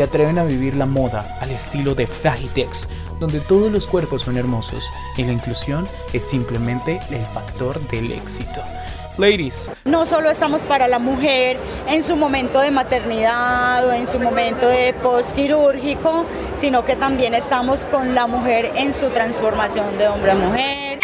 se atreven a vivir la moda al estilo de Fagitex, donde todos los cuerpos son hermosos y la inclusión es simplemente el factor del éxito. Ladies. No solo estamos para la mujer en su momento de maternidad o en su momento de postquirúrgico, sino que también estamos con la mujer en su transformación de hombre a mujer.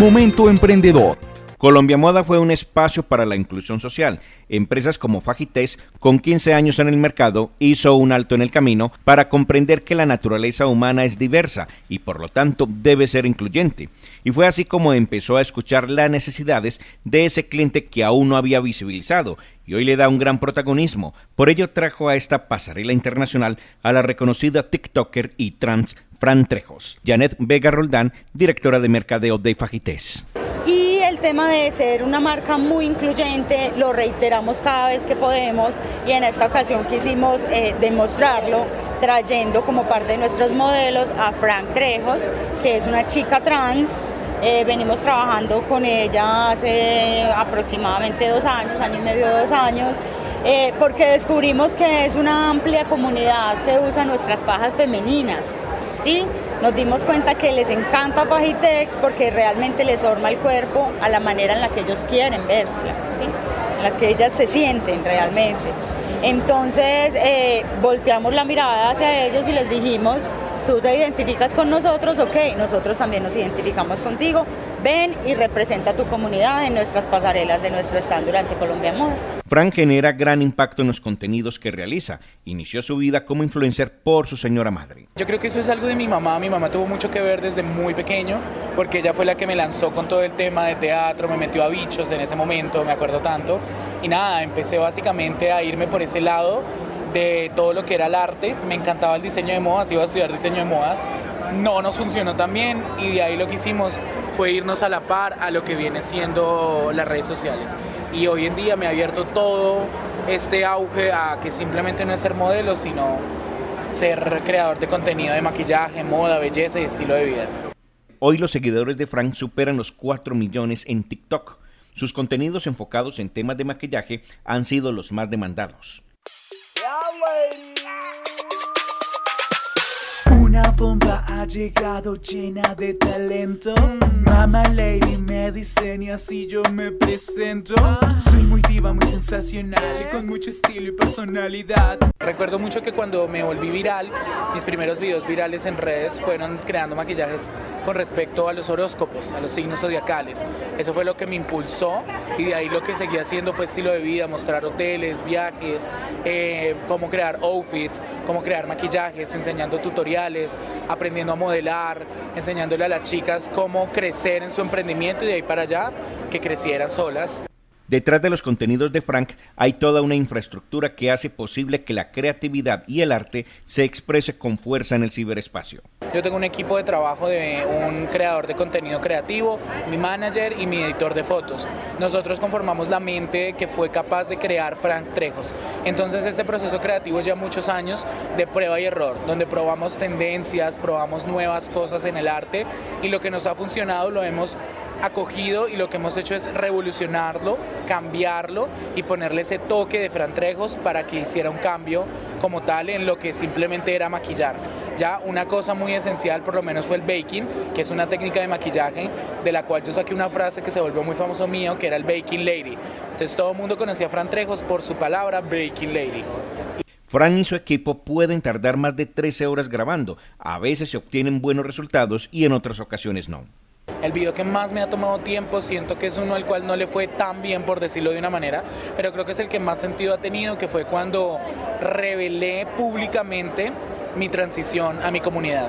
Momento emprendedor Colombia Moda fue un espacio para la inclusión social. Empresas como Fajités, con 15 años en el mercado, hizo un alto en el camino para comprender que la naturaleza humana es diversa y por lo tanto debe ser incluyente. Y fue así como empezó a escuchar las necesidades de ese cliente que aún no había visibilizado y hoy le da un gran protagonismo. Por ello trajo a esta pasarela internacional a la reconocida TikToker y trans Fran Trejos, Janet Vega Roldán, directora de mercadeo de Fajités tema de ser una marca muy incluyente lo reiteramos cada vez que podemos y en esta ocasión quisimos eh, demostrarlo trayendo como parte de nuestros modelos a Frank Trejos, que es una chica trans. Eh, venimos trabajando con ella hace aproximadamente dos años, año y medio, dos años, eh, porque descubrimos que es una amplia comunidad que usa nuestras fajas femeninas. Nos dimos cuenta que les encanta Fajitex porque realmente les forma el cuerpo a la manera en la que ellos quieren verse, ¿sí? En la que ellas se sienten realmente. Entonces eh, volteamos la mirada hacia ellos y les dijimos, tú te identificas con nosotros, ok, nosotros también nos identificamos contigo, ven y representa tu comunidad en nuestras pasarelas de nuestro stand durante Colombia Moda. Fran genera gran impacto en los contenidos que realiza. Inició su vida como influencer por su señora madre. Yo creo que eso es algo de mi mamá. Mi mamá tuvo mucho que ver desde muy pequeño, porque ella fue la que me lanzó con todo el tema de teatro, me metió a bichos en ese momento, me acuerdo tanto. Y nada, empecé básicamente a irme por ese lado de todo lo que era el arte. Me encantaba el diseño de modas, iba a estudiar diseño de modas. No nos funcionó tan bien y de ahí lo que hicimos fue irnos a la par a lo que viene siendo las redes sociales y hoy en día me ha abierto todo este auge a que simplemente no es ser modelo, sino ser creador de contenido de maquillaje, moda, belleza y estilo de vida. Hoy los seguidores de Frank superan los 4 millones en TikTok. Sus contenidos enfocados en temas de maquillaje han sido los más demandados. Una bomba ha llegado llena de talento. Mama Lady me diseña así yo me presento. Soy muy diva, muy sensacional, con mucho estilo y personalidad. Recuerdo mucho que cuando me volví viral, mis primeros videos virales en redes fueron creando maquillajes con respecto a los horóscopos, a los signos zodiacales. Eso fue lo que me impulsó y de ahí lo que seguía haciendo fue estilo de vida, mostrar hoteles, viajes, eh, cómo crear outfits, cómo crear maquillajes, enseñando tutoriales aprendiendo a modelar, enseñándole a las chicas cómo crecer en su emprendimiento y de ahí para allá que crecieran solas. Detrás de los contenidos de Frank hay toda una infraestructura que hace posible que la creatividad y el arte se exprese con fuerza en el ciberespacio. Yo tengo un equipo de trabajo de un creador de contenido creativo, mi manager y mi editor de fotos. Nosotros conformamos la mente que fue capaz de crear Frank Trejos. Entonces este proceso creativo ya muchos años de prueba y error, donde probamos tendencias, probamos nuevas cosas en el arte y lo que nos ha funcionado lo hemos acogido y lo que hemos hecho es revolucionarlo, cambiarlo y ponerle ese toque de frantrejos para que hiciera un cambio como tal en lo que simplemente era maquillar. Ya una cosa muy esencial por lo menos fue el baking, que es una técnica de maquillaje de la cual yo saqué una frase que se volvió muy famoso mío, que era el baking lady. Entonces todo el mundo conocía a Fran Trejos por su palabra baking lady. Fran y su equipo pueden tardar más de 13 horas grabando. A veces se obtienen buenos resultados y en otras ocasiones no. El video que más me ha tomado tiempo, siento que es uno al cual no le fue tan bien, por decirlo de una manera, pero creo que es el que más sentido ha tenido, que fue cuando revelé públicamente mi transición a mi comunidad.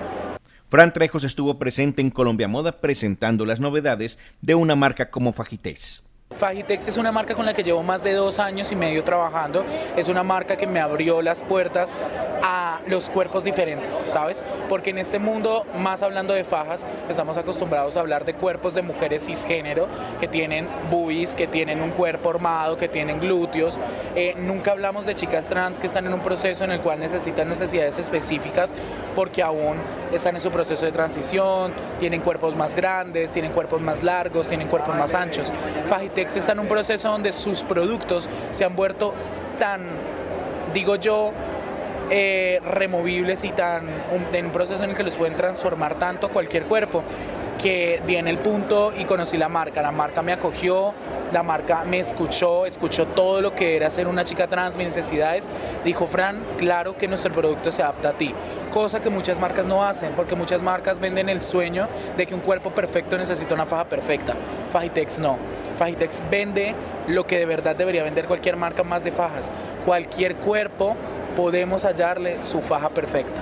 Fran Trejos estuvo presente en Colombia Moda presentando las novedades de una marca como Fajités. Fagitex es una marca con la que llevo más de dos años y medio trabajando. Es una marca que me abrió las puertas a los cuerpos diferentes, ¿sabes? Porque en este mundo, más hablando de fajas, estamos acostumbrados a hablar de cuerpos de mujeres cisgénero que tienen boobies, que tienen un cuerpo armado, que tienen glúteos. Eh, nunca hablamos de chicas trans que están en un proceso en el cual necesitan necesidades específicas porque aún están en su proceso de transición, tienen cuerpos más grandes, tienen cuerpos más largos, tienen cuerpos más anchos. Fagitex está en un proceso donde sus productos se han vuelto tan digo yo, eh, removibles y tan en un proceso en el que los pueden transformar tanto cualquier cuerpo que viene el punto y conocí la marca. La marca me acogió, la marca me escuchó, escuchó todo lo que era ser una chica trans, mis necesidades. Dijo, Fran, claro que nuestro producto se adapta a ti. Cosa que muchas marcas no hacen, porque muchas marcas venden el sueño de que un cuerpo perfecto necesita una faja perfecta. Fajitex no. Fajitex vende lo que de verdad debería vender cualquier marca más de fajas. Cualquier cuerpo podemos hallarle su faja perfecta.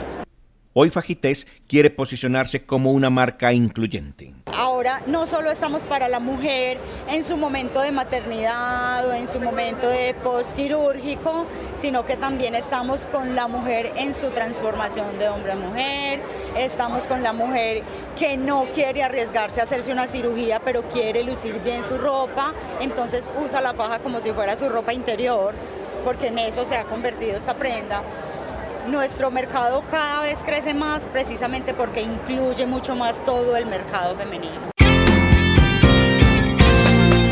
Hoy Fajités quiere posicionarse como una marca incluyente. Ahora no solo estamos para la mujer en su momento de maternidad o en su momento de postquirúrgico, sino que también estamos con la mujer en su transformación de hombre a mujer, estamos con la mujer que no quiere arriesgarse a hacerse una cirugía, pero quiere lucir bien su ropa, entonces usa la faja como si fuera su ropa interior, porque en eso se ha convertido esta prenda nuestro mercado cada vez crece más precisamente porque incluye mucho más todo el mercado femenino.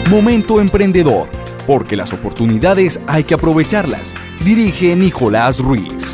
Momento emprendedor, porque las oportunidades hay que aprovecharlas. Dirige Nicolás Ruiz.